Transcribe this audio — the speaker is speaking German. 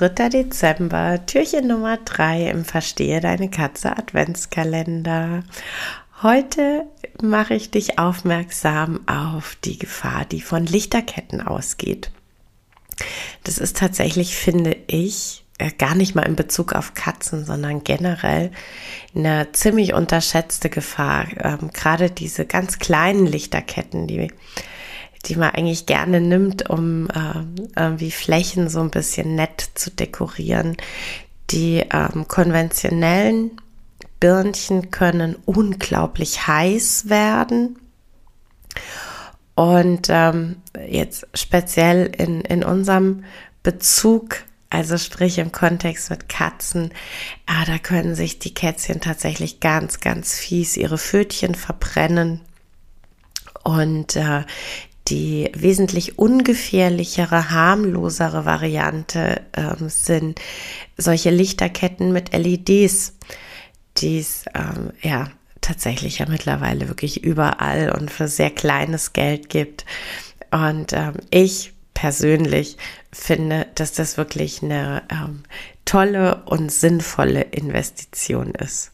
3. Dezember, Türchen Nummer 3 im Verstehe deine Katze Adventskalender. Heute mache ich dich aufmerksam auf die Gefahr, die von Lichterketten ausgeht. Das ist tatsächlich, finde ich, äh, gar nicht mal in Bezug auf Katzen, sondern generell eine ziemlich unterschätzte Gefahr. Ähm, gerade diese ganz kleinen Lichterketten, die die man eigentlich gerne nimmt, um äh, irgendwie Flächen so ein bisschen nett zu dekorieren. Die ähm, konventionellen Birnchen können unglaublich heiß werden. Und ähm, jetzt speziell in, in unserem Bezug, also sprich im Kontext mit Katzen, ah, da können sich die Kätzchen tatsächlich ganz, ganz fies ihre Fötchen verbrennen. Und äh, die wesentlich ungefährlichere, harmlosere Variante ähm, sind solche Lichterketten mit LEDs, die es ähm, ja tatsächlich ja mittlerweile wirklich überall und für sehr kleines Geld gibt. Und ähm, ich persönlich finde, dass das wirklich eine ähm, tolle und sinnvolle Investition ist.